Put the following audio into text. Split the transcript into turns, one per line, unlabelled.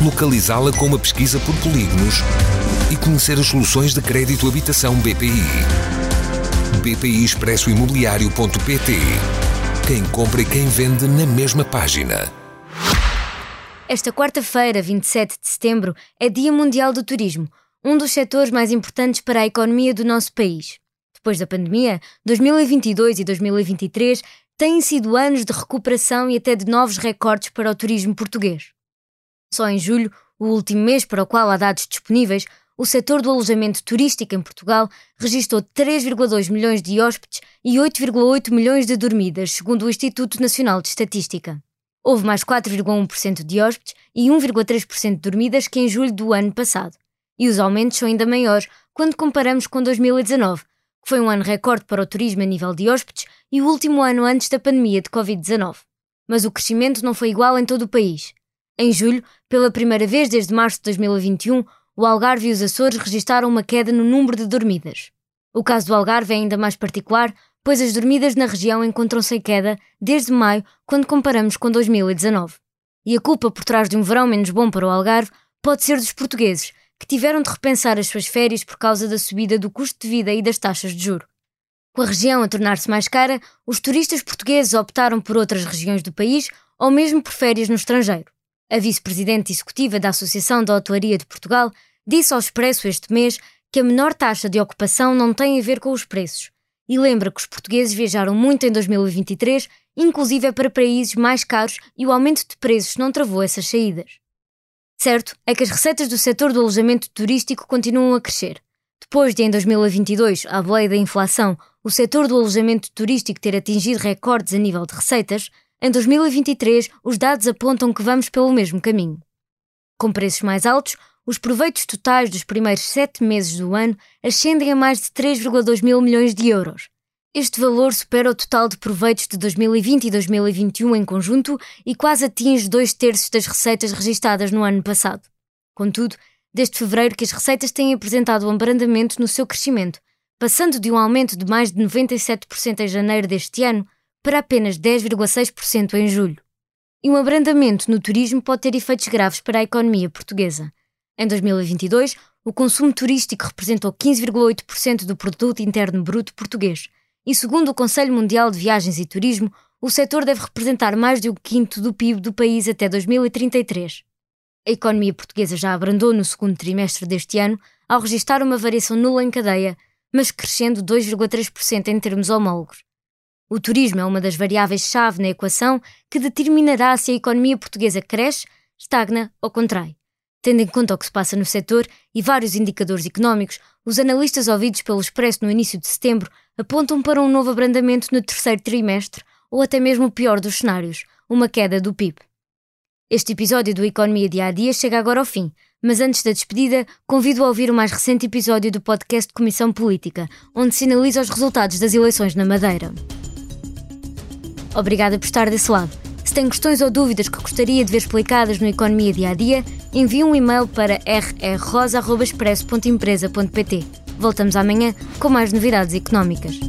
localizá-la com uma pesquisa por polígonos e conhecer as soluções de crédito habitação BPI. BPI Expresso Imobiliário.pt Quem compra e quem vende na mesma página.
Esta quarta-feira, 27 de setembro, é Dia Mundial do Turismo, um dos setores mais importantes para a economia do nosso país. Depois da pandemia, 2022 e 2023 têm sido anos de recuperação e até de novos recordes para o turismo português. Só em julho, o último mês para o qual há dados disponíveis, o setor do alojamento turístico em Portugal registrou 3,2 milhões de hóspedes e 8,8 milhões de dormidas, segundo o Instituto Nacional de Estatística. Houve mais 4,1% de hóspedes e 1,3% de dormidas que em julho do ano passado. E os aumentos são ainda maiores quando comparamos com 2019, que foi um ano recorde para o turismo a nível de hóspedes e o último ano antes da pandemia de Covid-19. Mas o crescimento não foi igual em todo o país. Em julho, pela primeira vez desde março de 2021, o Algarve e os Açores registaram uma queda no número de dormidas. O caso do Algarve é ainda mais particular, pois as dormidas na região encontram-se em queda desde maio, quando comparamos com 2019. E a culpa por trás de um verão menos bom para o Algarve pode ser dos portugueses, que tiveram de repensar as suas férias por causa da subida do custo de vida e das taxas de juro. Com a região a tornar-se mais cara, os turistas portugueses optaram por outras regiões do país ou mesmo por férias no estrangeiro. A vice-presidente executiva da Associação da Hotelaria de Portugal disse ao Expresso este mês que a menor taxa de ocupação não tem a ver com os preços e lembra que os portugueses viajaram muito em 2023, inclusive é para países mais caros e o aumento de preços não travou essas saídas. Certo é que as receitas do setor do alojamento turístico continuam a crescer. Depois de, em 2022, à boleia da inflação, o setor do alojamento turístico ter atingido recordes a nível de receitas, em 2023, os dados apontam que vamos pelo mesmo caminho. Com preços mais altos, os proveitos totais dos primeiros sete meses do ano ascendem a mais de 3,2 mil milhões de euros. Este valor supera o total de proveitos de 2020 e 2021 em conjunto e quase atinge dois terços das receitas registadas no ano passado. Contudo, desde fevereiro que as receitas têm apresentado um abrandamento no seu crescimento, passando de um aumento de mais de 97% em janeiro deste ano para apenas 10,6% em julho. E um abrandamento no turismo pode ter efeitos graves para a economia portuguesa. Em 2022, o consumo turístico representou 15,8% do produto interno bruto português, e segundo o Conselho Mundial de Viagens e Turismo, o setor deve representar mais de um quinto do PIB do país até 2033. A economia portuguesa já abrandou no segundo trimestre deste ano, ao registrar uma variação nula em cadeia, mas crescendo 2,3% em termos homólogos. O turismo é uma das variáveis-chave na equação que determinará se a economia portuguesa cresce, estagna ou contrai. Tendo em conta o que se passa no setor e vários indicadores económicos, os analistas ouvidos pelo Expresso no início de setembro apontam para um novo abrandamento no terceiro trimestre ou até mesmo o pior dos cenários, uma queda do PIB. Este episódio do Economia Dia a Dia chega agora ao fim, mas antes da despedida, convido a ouvir o mais recente episódio do podcast Comissão Política, onde se analisa os resultados das eleições na Madeira. Obrigada por estar desse lado. Se tem questões ou dúvidas que gostaria de ver explicadas no Economia Dia a Dia, envie um e-mail para rrrosa.expresso.empresa.pt. Voltamos amanhã com mais novidades económicas.